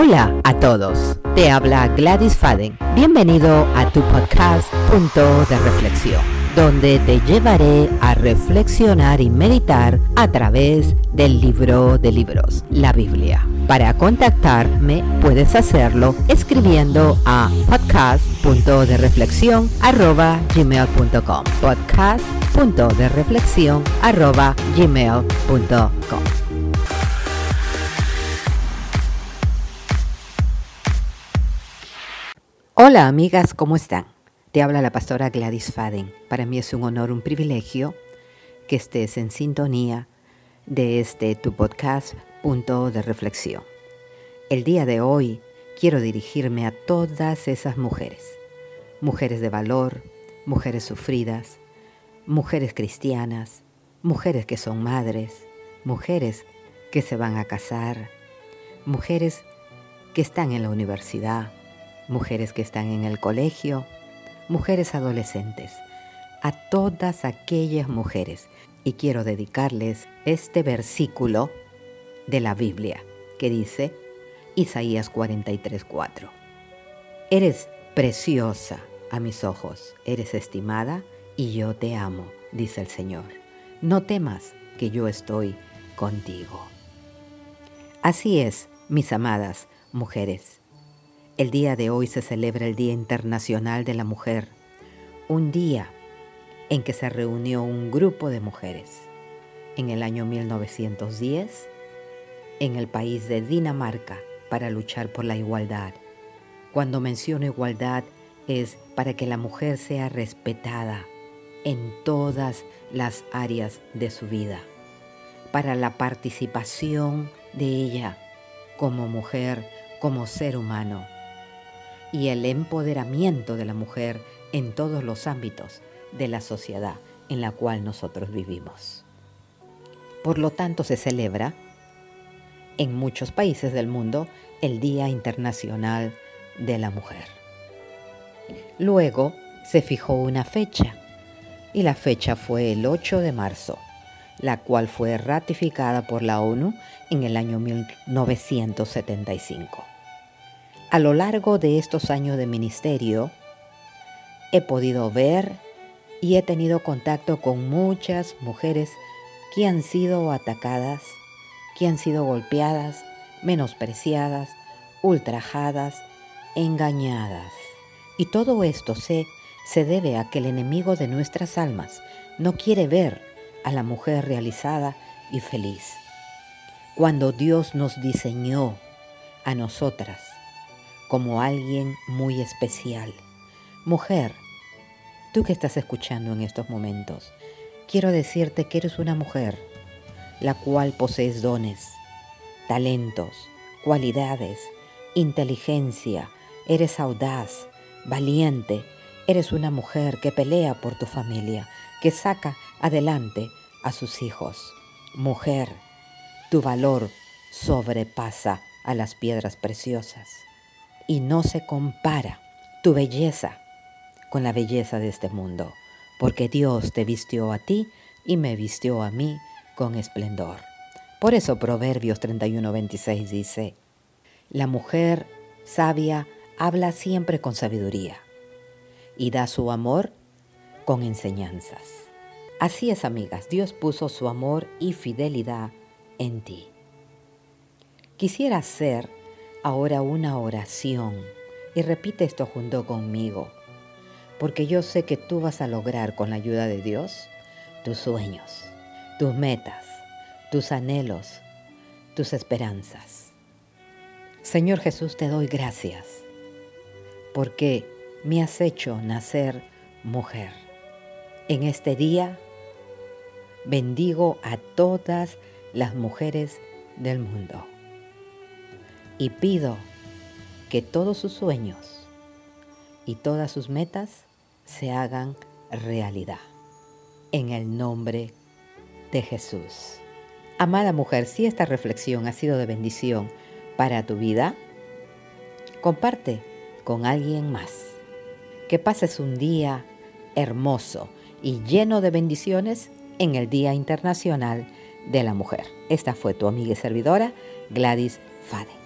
Hola a todos, te habla Gladys Faden. Bienvenido a tu podcast Punto de Reflexión, donde te llevaré a reflexionar y meditar a través del libro de libros, la Biblia. Para contactarme puedes hacerlo escribiendo a podcast.dereflexión.gmail.com podcast.dereflexión.gmail.com Hola amigas, ¿cómo están? Te habla la pastora Gladys Faden. Para mí es un honor, un privilegio que estés en sintonía de este tu podcast Punto de Reflexión. El día de hoy quiero dirigirme a todas esas mujeres, mujeres de valor, mujeres sufridas, mujeres cristianas, mujeres que son madres, mujeres que se van a casar, mujeres que están en la universidad, mujeres que están en el colegio, mujeres adolescentes, a todas aquellas mujeres. Y quiero dedicarles este versículo de la Biblia que dice Isaías 43:4. Eres preciosa a mis ojos, eres estimada y yo te amo, dice el Señor. No temas que yo estoy contigo. Así es, mis amadas mujeres. El día de hoy se celebra el Día Internacional de la Mujer, un día en que se reunió un grupo de mujeres. En el año 1910, en el país de Dinamarca, para luchar por la igualdad. Cuando menciono igualdad es para que la mujer sea respetada en todas las áreas de su vida, para la participación de ella como mujer, como ser humano y el empoderamiento de la mujer en todos los ámbitos de la sociedad en la cual nosotros vivimos. Por lo tanto, se celebra en muchos países del mundo el Día Internacional de la Mujer. Luego se fijó una fecha y la fecha fue el 8 de marzo, la cual fue ratificada por la ONU en el año 1975. A lo largo de estos años de ministerio, he podido ver y he tenido contacto con muchas mujeres que han sido atacadas, que han sido golpeadas, menospreciadas, ultrajadas, engañadas. Y todo esto se, se debe a que el enemigo de nuestras almas no quiere ver a la mujer realizada y feliz. Cuando Dios nos diseñó a nosotras como alguien muy especial. Mujer, tú que estás escuchando en estos momentos, quiero decirte que eres una mujer la cual posees dones, talentos, cualidades, inteligencia, eres audaz, valiente, eres una mujer que pelea por tu familia, que saca adelante a sus hijos. Mujer, tu valor sobrepasa a las piedras preciosas y no se compara tu belleza con la belleza de este mundo, porque Dios te vistió a ti y me vistió a mí con esplendor. Por eso Proverbios 31:26 dice, la mujer sabia habla siempre con sabiduría y da su amor con enseñanzas. Así es, amigas, Dios puso su amor y fidelidad en ti. Quisiera hacer ahora una oración y repite esto junto conmigo, porque yo sé que tú vas a lograr con la ayuda de Dios tus sueños, tus metas, tus anhelos, tus esperanzas. Señor Jesús, te doy gracias porque me has hecho nacer mujer. En este día bendigo a todas las mujeres del mundo y pido que todos sus sueños y todas sus metas se hagan realidad. En el nombre de Jesús. Amada mujer, si esta reflexión ha sido de bendición para tu vida, comparte con alguien más. Que pases un día hermoso y lleno de bendiciones en el Día Internacional de la Mujer. Esta fue tu amiga y servidora Gladys Fade.